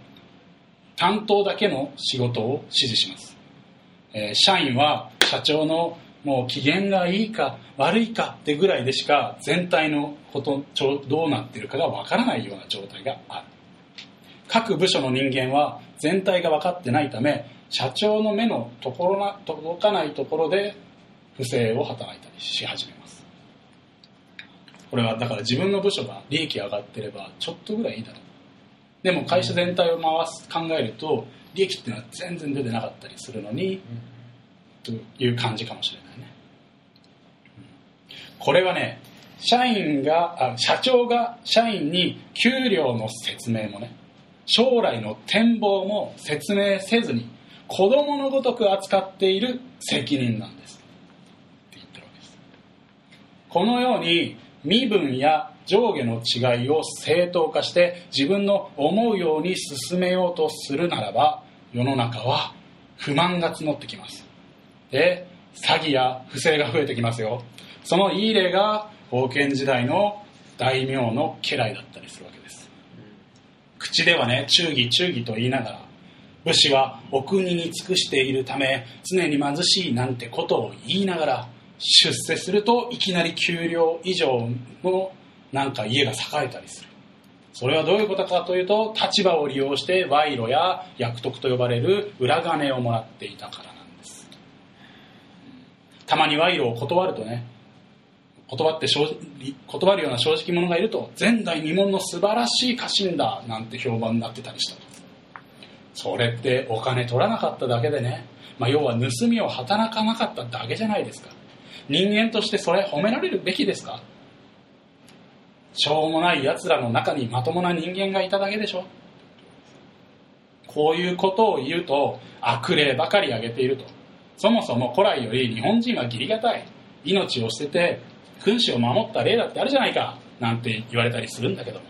担当だけの仕事を指示します、えー社員は社長のもう機嫌がいいか悪いかってぐらいでしか全体のことどうなってるかがわからないような状態がある。各部署の人間は全体が分かってないため社長の目のところな届かないところで不正を働いたりし始めます。これはだから自分の部署が利益上がってればちょっとぐらいいいだろう。でも会社全体を回す考えると利益っていうのは全然出てなかったりするのにという感じかもしれないね。これはね社員があ社長が社員に給料の説明もね将来の展望も説明せずに子供のごとく扱っている責任なんです。って言ってるわけです。このように身分や上下の違いを正当化して自分の思うように進めようとするならば世の中は不満が募ってきます。で詐欺や不正が増えてきますよ。そのいい例が封建時代の大名の家来だったりするわけです。口ではね忠義忠義と言いながら武士はお国に尽くしているため常に貧しいなんてことを言いながら出世するといきなり給料以上のなんか家が栄えたりする。それはどういうことかというと立場を利用して賄賂や約束と呼ばれる裏金をもらっていたからなんです。たまに賄賂を断るとね断って正直断るような正直者がいると前代未聞の素晴らしい家臣だなんて評判になってたりしたと。それってお金取らなかっただけでね、まあ、要は盗みを働かなかっただけじゃないですか。人間としてそれ褒められるべきですか。しょうもない奴らの中にまともな人間がいただけでしょ。こういうことを言うと悪霊ばかり挙げていると。そもそも古来より日本人は義理がたい。命を捨てて君主を守った例だってあるじゃないか。なんて言われたりするんだけど。も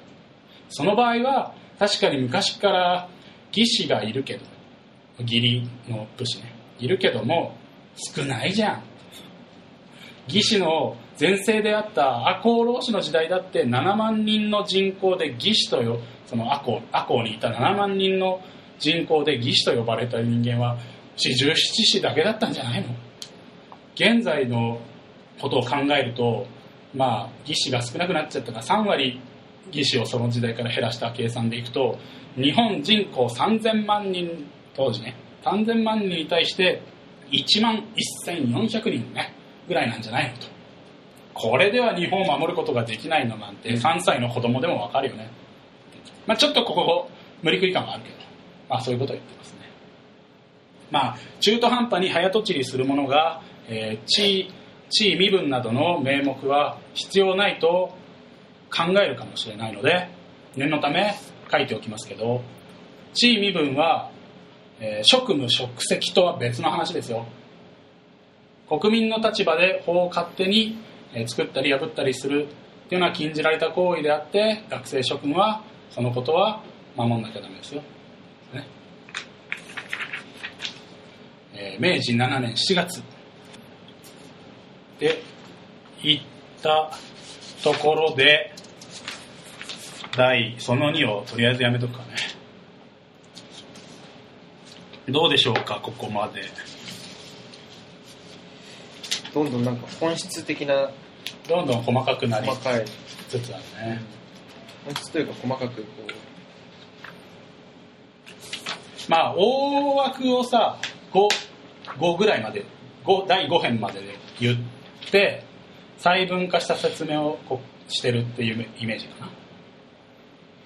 その場合は確かに昔から義士がいるけど義理の武士ね。いるけども少ないじゃん。義士の前世であった赤穂浪士の時代だって7万人の人口で義士とよその赤穂赤穂にいた7万人の人口で義士と呼ばれた人間は四十七士だけだったんじゃないの。現在のことを考えるとまあ義士が少なくなっちゃったから3割義士をその時代から減らした計算でいくと日本人口3000万人当時ね3000万人に対して1万1400人ねぐらいなんじゃないのと。これでは日本を守ることができないのなんて3歳の子供でもわかるよね、まあ、ちょっとここ無理くり感があるけど、まあ、そういうことを言ってますね。まあ中途半端に早とちりするものが、えー地位地位身分などの名目は必要ないと考えるかもしれないので念のため書いておきますけど地位身分は、えー職務職責とは別の話ですよ。国民の立場で法を勝手にえー作ったり破ったりするっていうのは禁じられた行為であって学生諸君はそのことは守んなきゃダメですよ、ね。えー明治7年7月で行ったところで第その2をとりあえずやめとくかね。どうでしょうかここまで。どんどんなんか本質的などんどん細かくなり細かい。つつあるね、本質というか細かくこまあ大枠をさ 5, 5ぐらいまで5第5編までで言って細分化した説明をしてるっていうイメージかな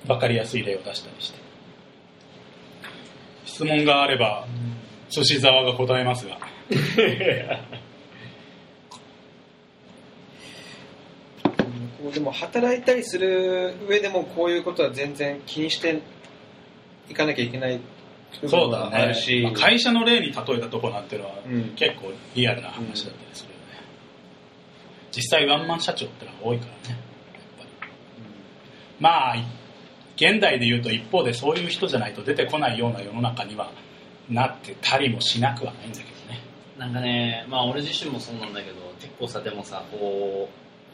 分かりやすい例を出したりして。質問があれば寿司沢が答えますが。でも働いたりする上でもこういうことは全然気にしていかなきゃいけない部分があるし、まあ会社の例に例えたとこなんてのはうん。結構リアルな話だったりするよね、実際ワンマン社長ってのは多いからねまあ現代で言うと一方でそういう人じゃないと出てこないような世の中にはなってたりもしなくはないんだけどね。なんかね、まあ俺自身もそうなんだけど、結構さ、でもさ、こ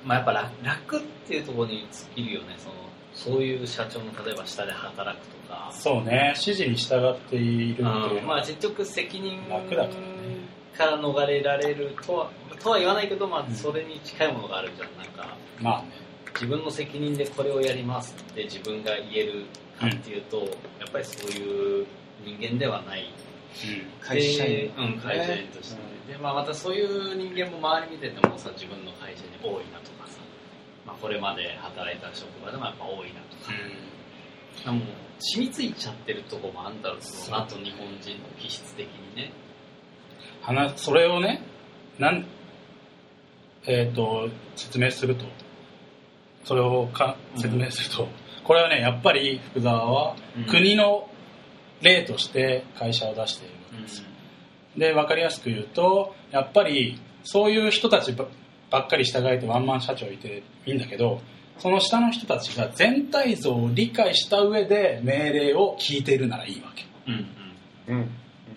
う、まあやっぱ楽楽っていうところに尽きるよね、その、そういう社長の例えば下で働くとか、そうね。指示に従っているっていううん。のはまあ結局責任楽だからね。から逃れられるとは、とは言わないけど、まうんあそれに近いものがあるじゃん。なんか、まあね自分の責任でこれをやりますって自分が言えるかっていうと、やっぱりそういう人間ではない。会社員。でうん、会社員として、で、まあ、またそういう人間も周り見ててもさ自分の会社に多いなとかさ、まあ、これまで働いた職場でもやっぱ多いなとか。うん。もう染みついちゃってるとこもあんだろうそのと日本人の気質的にね。話それをねなん、えー、と説明するとそれをかうん説明すると、これはねやっぱり福沢はうん。国の例として会社を出しているわけです、で分かりやすく言うとやっぱりそういう人たちばばっかり従えてワンマン社長いていいんだけどその下の人たちが全体像を理解した上で命令を聞いているならいいわけ。うんうん。うん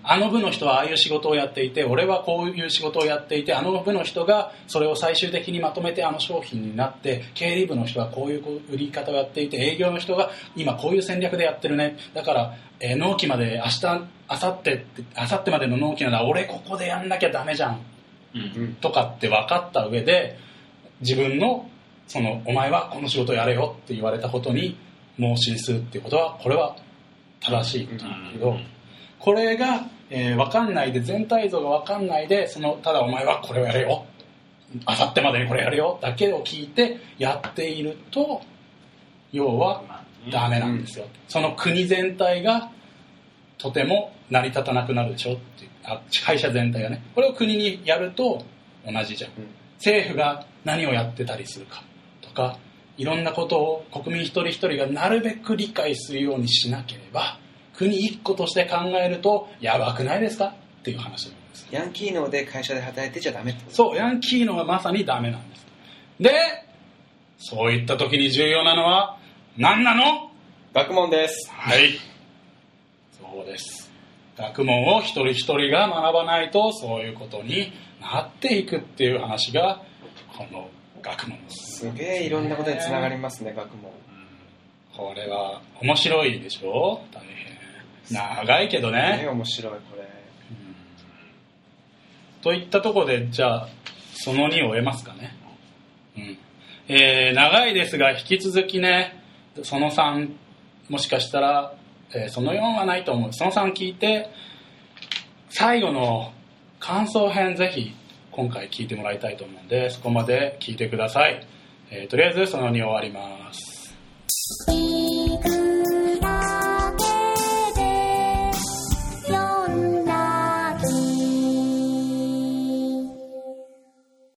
あの部の人はああいう仕事をやっていて俺はこういう仕事をやっていてあの部の人がそれを最終的にまとめてあの商品になって経理部の人はこういう売り方をやっていて営業の人が今こういう戦略でやってるね。だから、えー納期まで明日明後日って明後日までの納期なら俺ここでやんなきゃダメじゃん。うん。うんとかって分かった上で自分のそのお前はこの仕事をやれよって言われたことに孟子にするっていうことはこれは正しいことなんだけど、うんこれが、えー分かんないで全体像が分かんないでそのただお前はこれをやれよ。あさってまでにこれやるよ。だけを聞いてやっていると要はダメなんですよ、その国全体がとても成り立たなくなるでしょ。ってあ会社全体がね。これを国にやると同じじゃん。うん。政府が何をやってたりするか。とかいろんなことを国民一人一人がなるべく理解するようにしなければ国一個として考えるとやばくないですか？っていう話なんです。ヤンキー脳で会社で働いてちゃダメってこと。そうヤンキーのがまさにダメなんです。でそういった時に重要なのは何なの？学問です。はい。そうです。学問を一人一人が学ばないとそういうことになっていくっていう話がこの学問です。すげえいろんなことにつながりますね学問。これは面白いでしょ？大変長いけどね。ね、面白いこれ。といったところでじゃあその2を得ますかね、うん。えー長いですが引き続きねその3もしかしたら、えーその4はないと思う。その3聞いて最後の感想編ぜひ今回聞いてもらいたいと思うんでそこまで聞いてください、えーとりあえずその2終わります